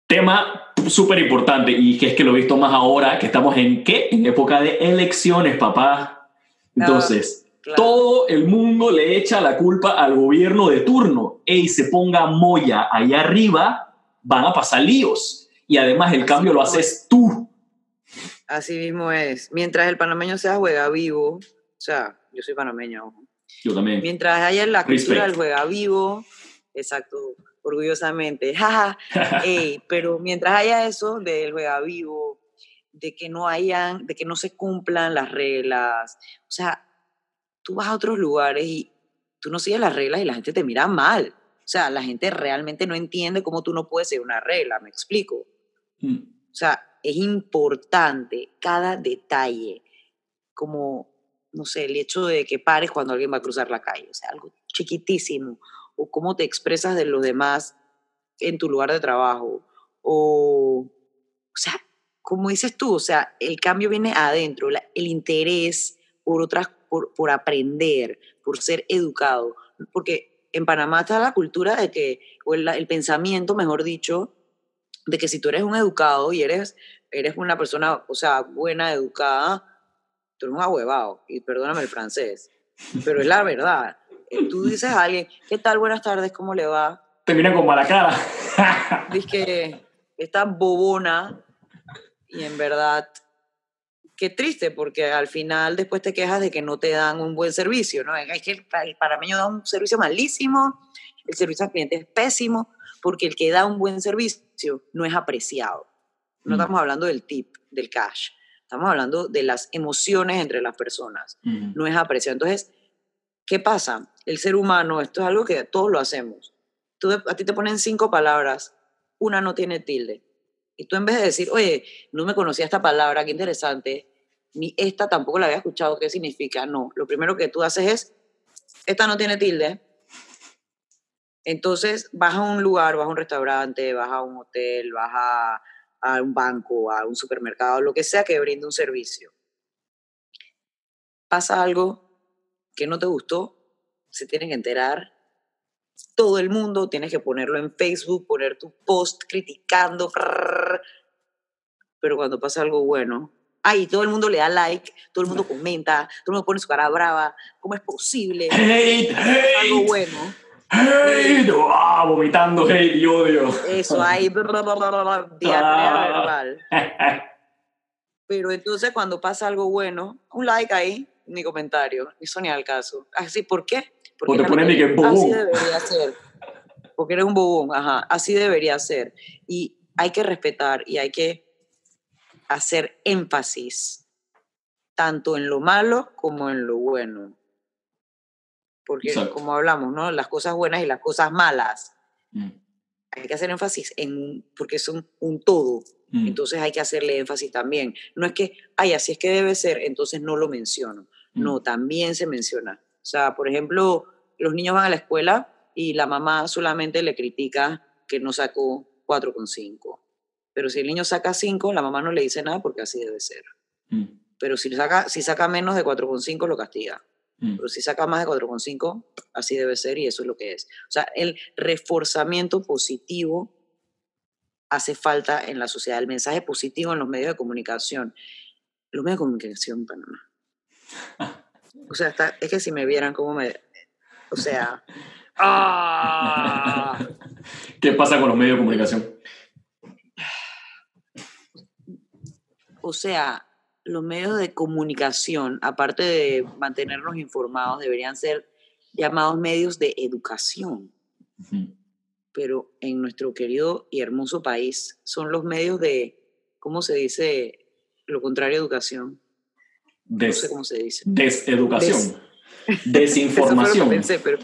Speaker 1: Tema súper importante y que es que lo he visto más ahora, que estamos en qué? En época de elecciones, papá. Entonces, todo el mundo le echa la culpa al gobierno de turno. Ey, se ponga moya allá arriba, van a pasar líos. Y además el cambio lo haces tú.
Speaker 2: Así mismo es. Mientras el panameño sea juega vivo, o sea, yo soy panameño.
Speaker 1: Yo también.
Speaker 2: Mientras haya la cultura del juega vivo, exacto, orgullosamente, <laughs> Ey, pero mientras haya eso del juega vivo, de que no hayan, de que no se cumplan las reglas, o sea, tú vas a otros lugares y tú no sigues las reglas y la gente te mira mal. O sea, la gente realmente no entiende cómo tú no puedes seguir una regla, me explico. Mm. O sea, es importante cada detalle, como, no sé, el hecho de que pares cuando alguien va a cruzar la calle, o sea, algo chiquitísimo, o cómo te expresas de los demás en tu lugar de trabajo, o, o sea, como dices tú, o sea, el cambio viene adentro, el interés por otras por, aprender, por ser educado. Porque en Panamá está la cultura de que, o el, pensamiento, mejor dicho, de que si tú eres un educado y eres, eres una persona, o sea, buena, educada, tú eres un ahuevado, y perdóname el francés, pero es la verdad. Eh, tú dices a alguien, ¿qué tal? Buenas tardes, ¿cómo le va?
Speaker 1: Te miran con mala cara.
Speaker 2: Dices que está bobona y en verdad qué triste, porque al final después te quejas de que no te dan un buen servicio, ¿no? Es que el, panameño da un servicio malísimo, el servicio al cliente es pésimo, porque el que da un buen servicio no es apreciado. No mm. estamos hablando del tip, del cash, estamos hablando de las emociones entre las personas, no es apreciado. Entonces, ¿qué pasa? El ser humano, esto es algo que todos lo hacemos. Tú, a ti te ponen cinco palabras, una no tiene tilde y tú en vez de decir, oye, no me conocía esta palabra, qué interesante, ni esta tampoco la había escuchado, ¿qué significa? No, lo primero que tú haces es, esta no tiene tilde. Entonces vas a un lugar, vas a un restaurante, vas a un hotel, vas a, a un banco, a un supermercado, lo que sea que brinde un servicio. Pasa algo que no te gustó, se tienen que enterar todo el mundo, tienes que ponerlo en Facebook, poner tu post criticando, pero cuando pasa algo bueno, ay, todo el mundo le da like, todo el mundo comenta, todo el mundo pone su cara brava, ¿cómo es posible?
Speaker 1: Hate, hate.
Speaker 2: Algo bueno.
Speaker 1: ¡Hey! ¡Ah! vomitando hate y odio.
Speaker 2: Eso, ahí, diarrea verbal. Pero entonces cuando pasa algo bueno, un like ahí, ni comentario, ni ni al caso. Así, ¿por qué?
Speaker 1: Porque te ponen que
Speaker 2: Así debería ser. Porque eres un bobón, ajá, así debería ser. Y hay que respetar y hay que hacer énfasis tanto en lo malo como en lo bueno. Porque como hablamos, ¿no? Las cosas buenas y las cosas malas. Mm. Hay que hacer énfasis en, porque son un todo. Mm. Entonces hay que hacerle énfasis también. No es que, ay, así es que debe ser, entonces no lo menciono. Mm. No, también se menciona. O sea, por ejemplo, los niños van a la escuela y la mamá solamente le critica que no sacó 4,5. Pero si el niño saca 5, la mamá no le dice nada porque así debe ser. Pero si saca, si saca menos de 4,5, lo castiga. Mm. Pero si saca más de 4,5, así debe ser y eso es lo que es. O sea, el reforzamiento positivo hace falta en la sociedad, el mensaje positivo en los medios de comunicación. Los medios de comunicación en Panamá. O sea, es que si me vieran cómo me... O sea... <laughs> ¡ah!
Speaker 1: ¿Qué pasa con los medios de comunicación?
Speaker 2: O sea, los medios de comunicación, aparte de mantenernos informados, deberían ser llamados medios de educación. Pero en nuestro querido y hermoso país son los medios de, ¿cómo se dice lo contrario a educación?
Speaker 1: No sé cómo se dice. Deseducación. <laughs> Desinformación.
Speaker 2: pero,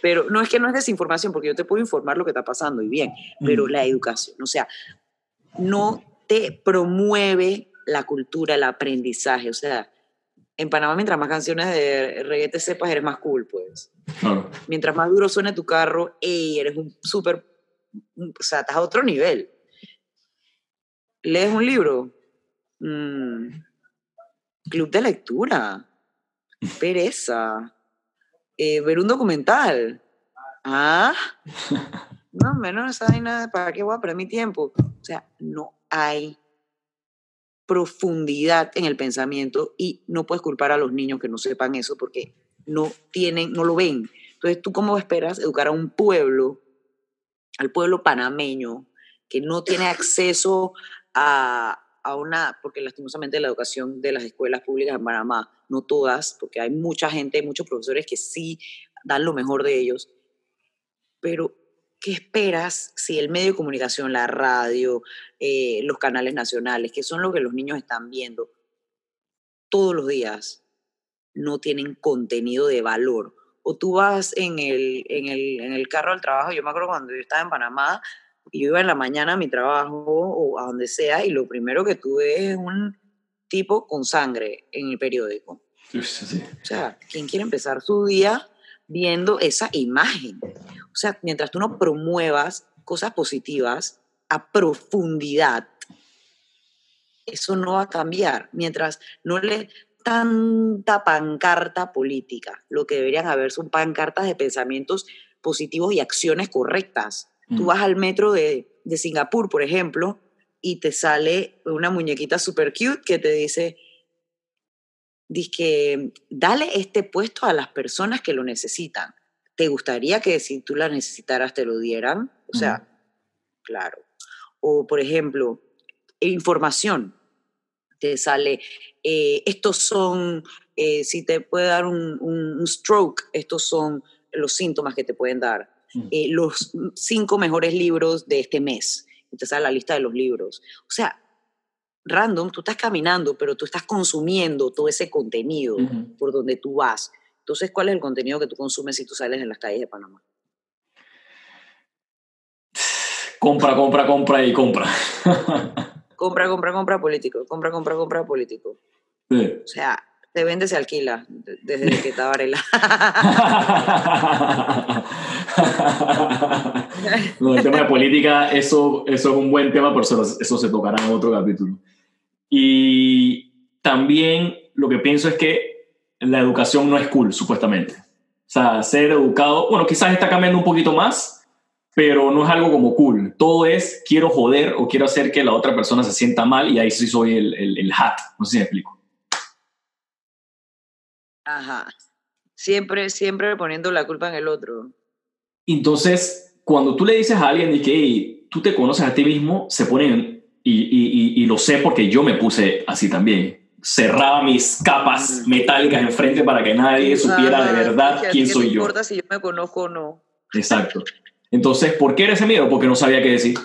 Speaker 2: pero no es que no es desinformación, porque yo te puedo informar lo que está pasando y bien, pero la educación, o sea, no te promueve la cultura, el aprendizaje. O sea, en Panamá, mientras más canciones de reggae sepas, eres más cool, pues. Mientras más duro suene tu carro, ey, eres un súper. O sea, estás a otro nivel. ¿Lees un libro? Mm, club de lectura. <laughs> Pereza. Eh, ver un documental. Ah. No, menos esa vaina, ¿para qué voy a perder mi tiempo? O sea, no hay profundidad en el pensamiento y no puedes culpar a los niños que no sepan eso porque no tienen, no lo ven. Entonces, ¿tú cómo esperas educar a un pueblo, al pueblo panameño, que no tiene acceso a, a una, porque lastimosamente la educación de las escuelas públicas en Panamá, no todas, porque hay mucha gente, muchos profesores que sí dan lo mejor de ellos, pero ¿qué esperas si el medio de comunicación, la radio, eh, los canales nacionales, que son lo que los niños están viendo todos los días, no tienen contenido de valor? O tú vas en el, en el, en el carro al trabajo, yo me acuerdo cuando yo estaba en Panamá, yo iba en la mañana a mi trabajo o a donde sea, y lo primero que tuve es un tipo con sangre en el periódico. O sea, ¿quién quiere empezar su día viendo esa imagen? O sea, mientras tú no promuevas cosas positivas a profundidad, eso no va a cambiar. Mientras no le tanta pancarta política, lo que deberían haber son pancartas de pensamientos positivos y acciones correctas. Tú vas al metro de, de Singapur, por ejemplo, y te sale una muñequita super cute que te dice, dice, dale este puesto a las personas que lo necesitan. ¿te gustaría que si tú la necesitaras te lo dieran? O sea, claro. O, por ejemplo, información. Te sale, eh, estos son, eh, si te puede dar un, stroke, estos son los síntomas que te pueden dar. Eh, los cinco mejores libros de este mes. Te sale la lista de los libros. O sea, random, tú estás caminando, pero tú estás consumiendo todo ese contenido por donde tú vas. Entonces, ¿cuál es el contenido que tú consumes si tú sales en las calles de Panamá?
Speaker 1: Compra, compra, compra y compra.
Speaker 2: compra, compra, compra político. Compra, compra, compra político. O sea, te vende, se alquila desde que está Varela. <laughs> <laughs>
Speaker 1: no, el tema de política, eso, eso es un buen tema, pero eso, eso se tocará en otro capítulo. Y también lo que pienso es que la educación no es cool, supuestamente. O sea, ser educado, bueno, quizás está cambiando un poquito más, pero no es algo como cool. Todo es quiero joder o quiero hacer que la otra persona se sienta mal y ahí sí soy el, el, hat. No sé si me explico.
Speaker 2: Ajá. Siempre, siempre poniendo la culpa en el otro.
Speaker 1: Entonces, cuando tú le dices a alguien de que tú te conoces a ti mismo, se ponen, y, y, y, lo sé porque yo me puse así también, cerraba mis capas metálicas enfrente para que nadie supiera de verdad quién soy yo. No
Speaker 2: importa si yo me conozco o no.
Speaker 1: Exacto. Entonces, ¿por qué era ese miedo? Porque no sabía qué decir.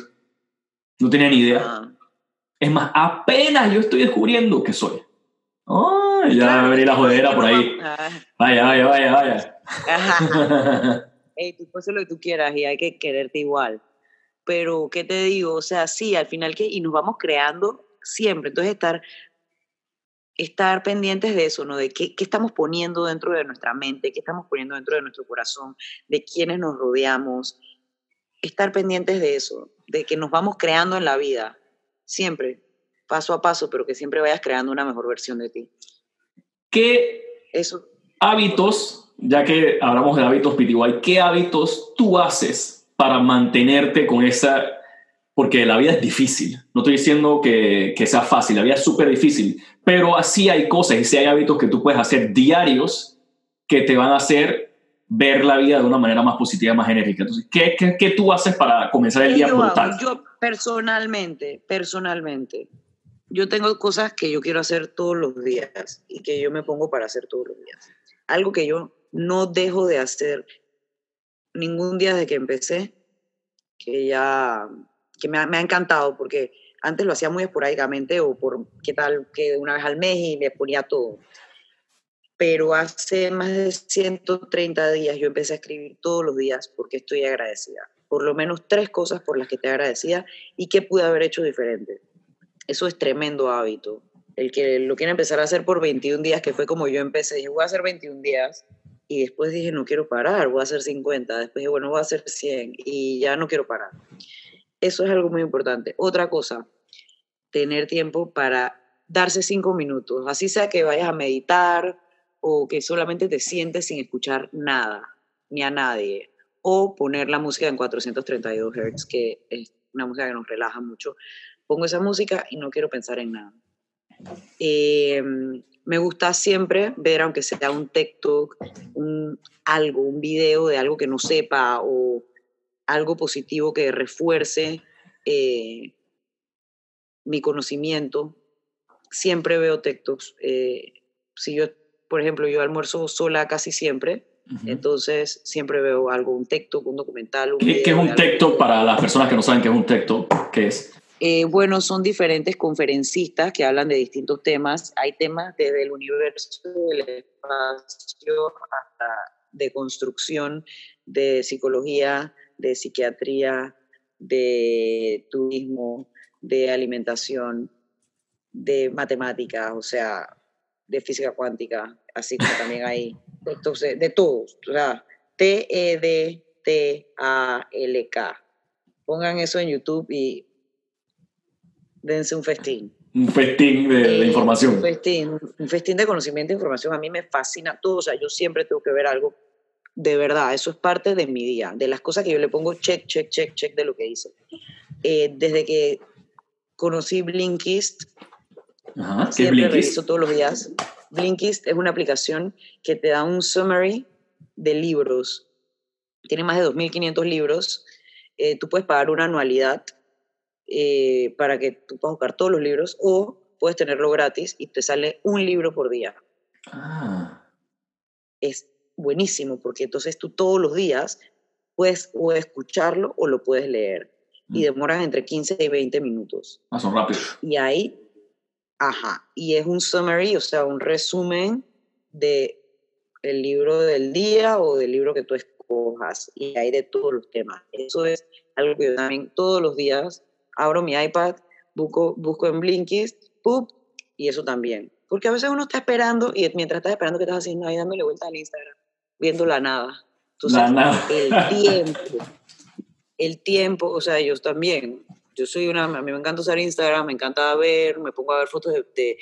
Speaker 1: No tenía ni idea. Ah. Es más, apenas yo estoy descubriendo que soy. Oh, ya va a venir la jodera por ahí. Vaya, vaya, vaya, vaya. <laughs>
Speaker 2: Hey, tú puedes hacer lo que tú quieras y hay que quererte igual. Pero, ¿qué te digo? O sea, sí, al final que, y nos vamos creando siempre. Entonces, estar, estar pendientes de eso, ¿no? De qué, qué estamos poniendo dentro de nuestra mente, qué estamos poniendo dentro de nuestro corazón, de quiénes nos rodeamos. Estar pendientes de eso, de que nos vamos creando en la vida, siempre, paso a paso, pero que siempre vayas creando una mejor versión de ti.
Speaker 1: ¿Qué Eso. hábitos, ya que hablamos de hábitos PTY, qué hábitos tú haces para mantenerte con esa... Porque la vida es difícil, no estoy diciendo que, que sea fácil, la vida es súper difícil, pero así hay cosas y sí hay hábitos que tú puedes hacer diarios que te van a hacer ver la vida de una manera más positiva, más enérgica. Entonces, ¿qué, qué, qué tú haces para comenzar el día brutal?
Speaker 2: Yo personalmente, personalmente, yo tengo cosas que yo quiero hacer todos los días y que yo me pongo para hacer todos los días. Algo que yo no dejo de hacer ningún día desde que empecé, que ya, que me ha, encantado porque antes lo hacía muy esporádicamente o por qué tal que una vez al mes y me ponía todo pero hace más de 130 días yo empecé a escribir todos los días porque estoy agradecida. Por lo menos tres cosas por las que estoy agradecida y que pude haber hecho diferente. Eso es tremendo hábito. El que lo quiere empezar a hacer por 21 días, que fue como yo empecé, dije, voy a hacer 21 días. Y después dije, no quiero parar, voy a hacer 50. Después dije, bueno, voy a hacer 100 y ya no quiero parar. Eso es algo muy importante. Otra cosa, tener tiempo para darse cinco minutos. Así sea que vayas a meditar, o que solamente te sientes sin escuchar nada, ni a nadie, o poner la música en 432 Hz, que es una música que nos relaja mucho. Pongo esa música y no quiero pensar en nada. Em, me gusta siempre ver, aunque sea un TikTok, un, algo, un video de algo que no sepa o algo positivo que refuerce eh, mi conocimiento. Siempre veo TikToks. Eh, si yo por ejemplo, yo almuerzo sola casi siempre, entonces siempre veo algo, un texto, un documental. Un
Speaker 1: ¿Qué, es un texto para las personas que no saben qué es un texto? ¿Qué es?
Speaker 2: Eh, bueno, son diferentes conferencistas que hablan de distintos temas. Hay temas desde el universo del espacio hasta de construcción, de psicología, de psiquiatría, de turismo, de alimentación, de matemáticas, o sea, de física cuántica, así también hay entonces, de todos, T-E-D-T-A-L-K. Pongan eso en YouTube y dense un festín.
Speaker 1: Un festín de, eh, información.
Speaker 2: Un festín, un festín de conocimiento e información. A mí me fascina todo, o sea, yo siempre tengo que ver algo de verdad, eso es parte de mi día, de las cosas que yo le pongo check, check, check, check de lo que hice. Eh, desde que conocí Blinkist, Ajá, Siempre reviso todos los días. Blinkist es una aplicación que te da un summary de libros. Tiene más de 2.500 libros. Eh, tú puedes pagar una anualidad eh, para que tú puedas buscar todos los libros o puedes tenerlo gratis y te sale un libro por día. Ah. Es buenísimo porque entonces tú todos los días puedes o escucharlo o lo puedes leer. Y mm. demoran entre 15 y 20 minutos.
Speaker 1: Ah, son rápidos.
Speaker 2: Y ahí Ajá, y es un summary, o sea, un resumen de el libro del día o del libro que tú escojas y hay de todos los temas. Eso es algo que yo también todos los días abro mi iPad, busco, busco en Blinkist, ¡pup! y eso también. Porque a veces uno está esperando y mientras estás esperando, ¿qué estás haciendo? Ahí dándole vuelta al Instagram, viendo la nada.
Speaker 1: la nada.
Speaker 2: El <laughs> tiempo. El tiempo, o sea, ellos también yo soy una, a mí me encanta usar Instagram, me encanta ver, me pongo a ver fotos de,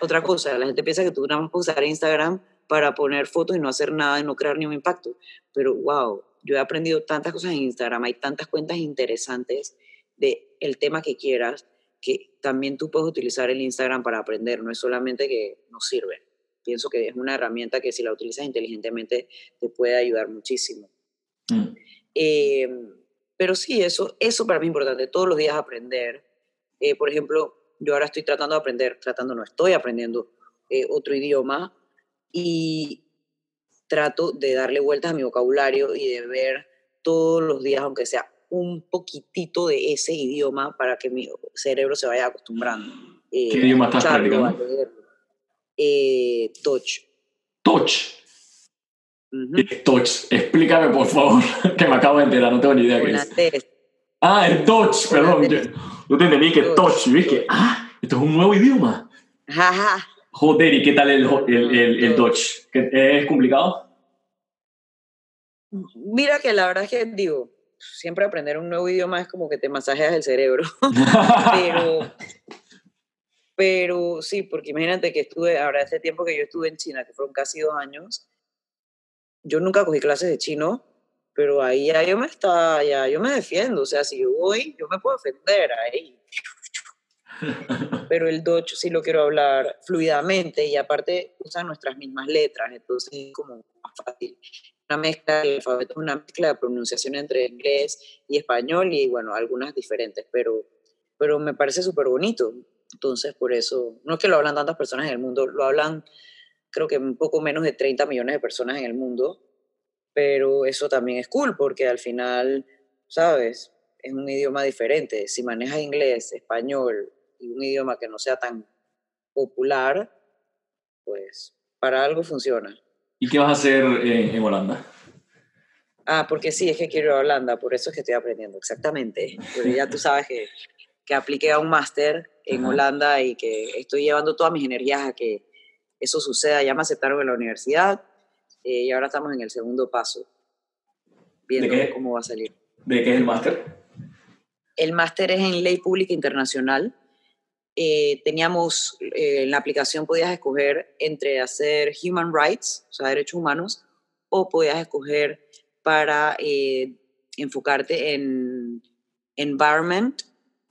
Speaker 2: otra cosa. La gente piensa que tú nada más puedes usar Instagram para poner fotos y no hacer nada y no crear ningún impacto. Pero wow, yo he aprendido tantas cosas en Instagram, hay tantas cuentas interesantes de el tema que quieras que también tú puedes utilizar el Instagram para aprender, no es solamente que nos sirve. Pienso que es una herramienta que si la utilizas inteligentemente te puede ayudar muchísimo. Mm. Eh, pero sí, eso, eso para mí es importante, todos los días aprender. Eh, por ejemplo, yo ahora estoy tratando de aprender, tratando no estoy aprendiendo eh, otro idioma y trato de darle vueltas a mi vocabulario y de ver todos los días, aunque sea un poquitito de ese idioma para que mi cerebro se vaya acostumbrando.
Speaker 1: ¿Qué idioma estás practicando?
Speaker 2: touch.
Speaker 1: Touch. Dodge, explícame por favor, <laughs> que me acabo de enterar, no tengo ni idea qué es. Ah, el Dodge, perdón. Yo, te entendí que Dodge, y que, ah, esto es un nuevo idioma. Joder, ¿y qué tal el, el, el, Dodge? ¿Es complicado?
Speaker 2: Mira que la verdad es que digo, siempre aprender un nuevo idioma es como que te masajeas el cerebro. <laughs> pero, sí, porque imagínate que estuve, ahora este tiempo que yo estuve en China, que fueron casi dos años, yo nunca cogí clases de chino, pero ahí ya yo me está, ya yo me defiendo, o sea, si yo voy, yo me puedo defender ahí. Pero el Dutch sí lo quiero hablar fluidamente y aparte usan nuestras mismas letras, entonces es como más fácil. Una mezcla, el alfabeto una mezcla de pronunciación entre inglés y español y bueno, algunas diferentes, pero, pero me parece súper bonito. Entonces, por eso, no es que lo hablan tantas personas en el mundo, lo hablan creo que un poco menos de 30 millones de personas en el mundo, pero eso también es cool porque al final, ¿sabes? Es un idioma diferente. Si manejas inglés, español y un idioma que no sea tan popular, pues para algo funciona.
Speaker 1: ¿Y qué vas a hacer en Holanda?
Speaker 2: Ah, porque sí, es que quiero ir a Holanda, por eso es que estoy aprendiendo, exactamente. Pero ya tú <laughs> sabes que, que apliqué a un máster en Holanda y que estoy llevando todas mis energías a que eso suceda. Ya me aceptaron en la universidad eh, y ahora estamos en el segundo paso, viendo cómo va a salir.
Speaker 1: ¿De qué es el máster?
Speaker 2: El máster es en Ley Pública Internacional. Eh, teníamos, eh, en la aplicación podías escoger entre hacer Human Rights, o sea, derechos humanos, o podías escoger para enfocarte en Environment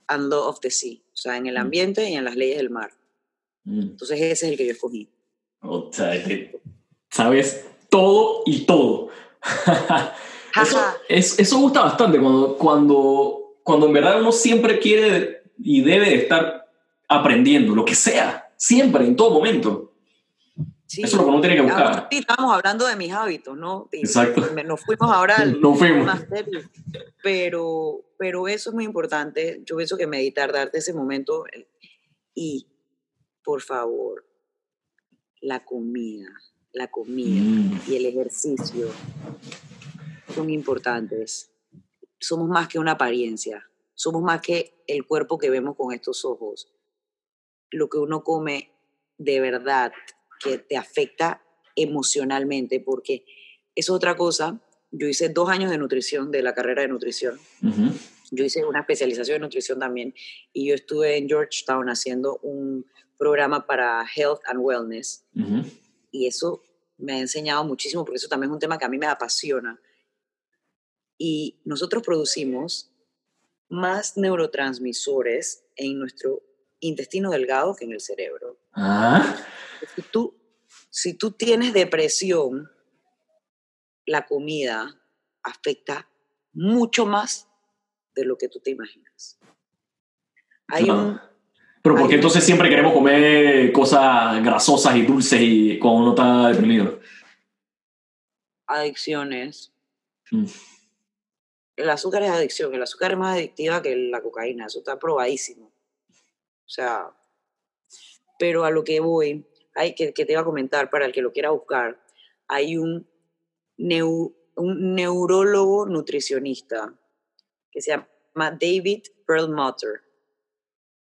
Speaker 2: and Law of the Sea, o sea, en el mm. ambiente y en las leyes del mar. Mm. Entonces ese es el que yo escogí.
Speaker 1: O sea, sabes todo y todo. <laughs> eso, eso gusta bastante cuando, cuando, cuando en verdad uno siempre quiere y debe estar aprendiendo, lo que sea, siempre, en todo momento. Eso es lo que uno tiene que buscar.
Speaker 2: Sí, estamos hablando de mis hábitos, ¿no?
Speaker 1: Exacto.
Speaker 2: Nos fuimos ahora al <laughs>
Speaker 1: no fuimos.
Speaker 2: pero, pero eso es muy importante. Yo pienso que meditar, darte ese momento y, por favor, la comida, la comida mm. y el ejercicio son importantes. Somos más que una apariencia, somos más que el cuerpo que vemos con estos ojos. Lo que uno come de verdad que te afecta emocionalmente, porque es otra cosa. Yo hice dos años de nutrición, de la carrera de nutrición. Yo hice una especialización en nutrición también y yo estuve en Georgetown haciendo un programa para Health and Wellness. Y eso me ha enseñado muchísimo porque eso también es un tema que a mí me apasiona. Y nosotros producimos más neurotransmisores en nuestro intestino delgado que en el cerebro.
Speaker 1: Ah.
Speaker 2: Si, tú, si tú tienes depresión, la comida afecta mucho más de lo que tú te imaginas. Hay un
Speaker 1: pero ¿por qué entonces siempre queremos comer cosas grasosas y dulces y cuando uno está deprimido?
Speaker 2: Adicciones. Mm. El azúcar es adicción, el azúcar es más adictiva que la cocaína, eso está probadísimo. O sea, pero a lo que voy, hay que, que te iba a comentar para el que lo quiera buscar, hay un, un neurólogo nutricionista que se llama David Perlmutter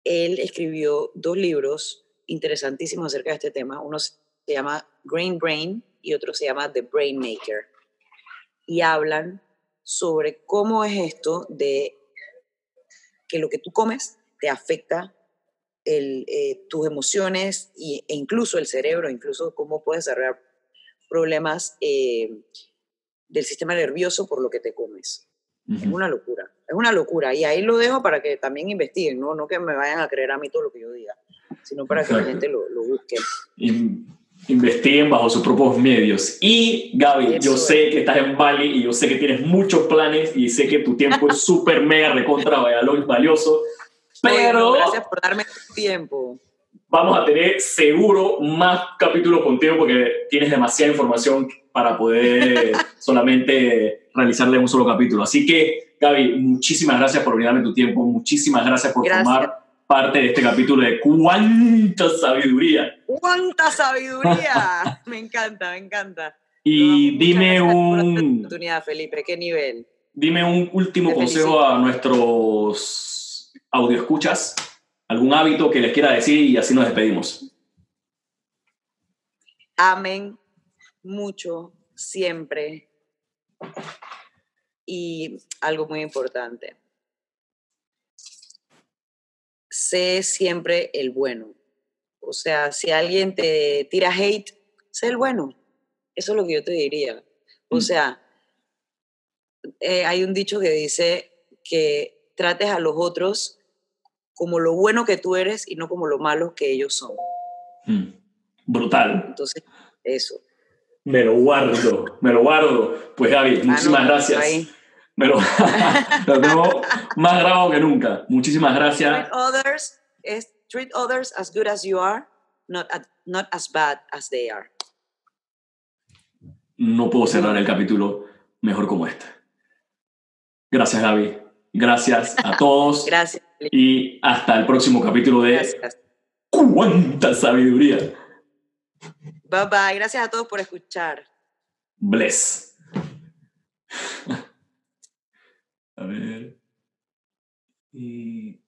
Speaker 2: él escribió dos libros interesantísimos acerca de este tema. Uno se llama Grain Brain y otro se llama The Brain Maker. Y hablan sobre cómo es esto de que lo que tú comes te afecta eh, tus emociones e incluso el cerebro, incluso cómo puedes desarrollar problemas eh, del sistema nervioso por lo que te comes. Es una locura, es una locura. Y ahí lo dejo para que también investiguen, ¿no? No que me vayan a creer a mí todo lo que yo diga, sino para que la gente lo, lo busque.
Speaker 1: Y investiguen bajo sus propios medios. Y Gaby, yo sé que estás en Bali y yo sé que tienes muchos planes y sé que tu tiempo es <laughs> súper mega recontra valioso. Pero...
Speaker 2: gracias por darme tiempo.
Speaker 1: Vamos a tener seguro más capítulos contigo porque tienes demasiada información para poder <laughs> solamente realizarle un solo capítulo. Así que, Gaby, muchísimas gracias por brindarme tu tiempo, muchísimas gracias por formar parte de este capítulo de cuánta sabiduría.
Speaker 2: ¡Cuánta sabiduría! <laughs> me encanta, me encanta.
Speaker 1: Y dime un...
Speaker 2: oportunidad, Felipe, ¿qué nivel?
Speaker 1: Dime un último consejo a nuestros escuchas algún hábito que les quiera decir y así nos despedimos.
Speaker 2: Amen mucho, siempre. Y algo muy importante, sé siempre el bueno. O sea, si alguien te tira hate, sé el bueno. Eso es lo que yo te diría. O mm. sea, eh, hay un dicho que dice que trates a los otros como lo bueno que tú eres y no como lo malo que ellos son.
Speaker 1: Mm. Brutal.
Speaker 2: Entonces, eso.
Speaker 1: Me lo guardo, me lo guardo. Pues Gaby, ah, muchísimas gracias. Me <laughs> lo, tengo más grabado que nunca. Muchísimas gracias.
Speaker 2: Treat others, treat others as good as you are, not, not as bad as they are.
Speaker 1: No puedo cerrar el capítulo mejor como este. Gracias, Gaby. Gracias a todos.
Speaker 2: Gracias.
Speaker 1: Y hasta el próximo capítulo de Gracias. ¡Cuánta sabiduría!
Speaker 2: Bye bye. Gracias a todos por escuchar.
Speaker 1: Bless. <laughs> A ver. Y